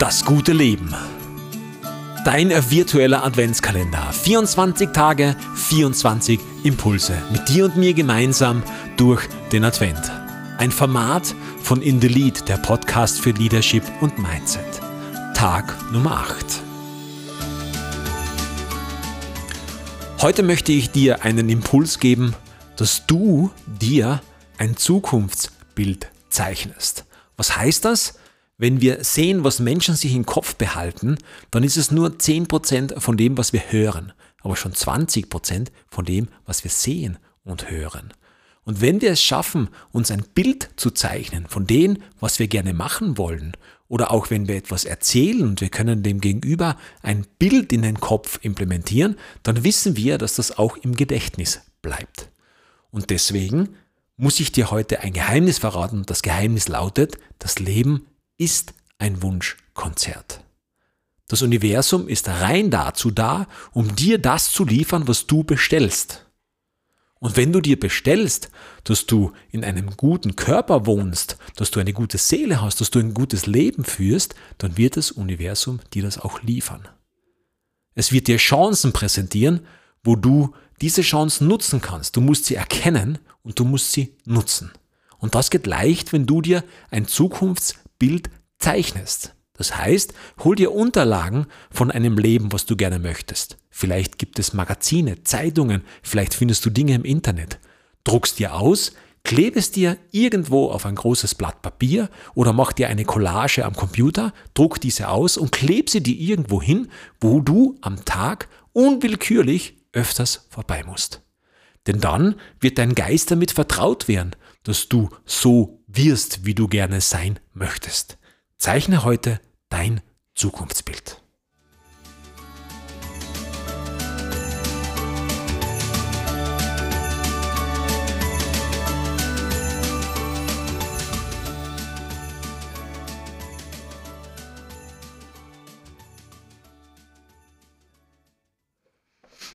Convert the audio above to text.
Das gute Leben. Dein virtueller Adventskalender. 24 Tage, 24 Impulse. Mit dir und mir gemeinsam durch den Advent. Ein Format von In the Lead, der Podcast für Leadership und Mindset. Tag Nummer 8. Heute möchte ich dir einen Impuls geben, dass du dir ein Zukunftsbild zeichnest. Was heißt das? Wenn wir sehen, was Menschen sich im Kopf behalten, dann ist es nur 10% von dem, was wir hören, aber schon 20% von dem, was wir sehen und hören. Und wenn wir es schaffen, uns ein Bild zu zeichnen von dem, was wir gerne machen wollen, oder auch wenn wir etwas erzählen und wir können dem Gegenüber ein Bild in den Kopf implementieren, dann wissen wir, dass das auch im Gedächtnis bleibt. Und deswegen muss ich dir heute ein Geheimnis verraten. Das Geheimnis lautet, das Leben ist ein Wunschkonzert. Das Universum ist rein dazu da, um dir das zu liefern, was du bestellst. Und wenn du dir bestellst, dass du in einem guten Körper wohnst, dass du eine gute Seele hast, dass du ein gutes Leben führst, dann wird das Universum dir das auch liefern. Es wird dir Chancen präsentieren, wo du diese Chancen nutzen kannst. Du musst sie erkennen und du musst sie nutzen. Und das geht leicht, wenn du dir ein Zukunftsbild zeichnest. Das heißt, hol dir Unterlagen von einem Leben, was du gerne möchtest. Vielleicht gibt es Magazine, Zeitungen, vielleicht findest du Dinge im Internet. Druckst dir aus, klebest dir irgendwo auf ein großes Blatt Papier oder mach dir eine Collage am Computer, druck diese aus und kleb sie dir irgendwo hin, wo du am Tag unwillkürlich öfters vorbei musst. Denn dann wird dein Geist damit vertraut werden, dass du so wirst, wie du gerne sein möchtest. Zeichne heute dein Zukunftsbild.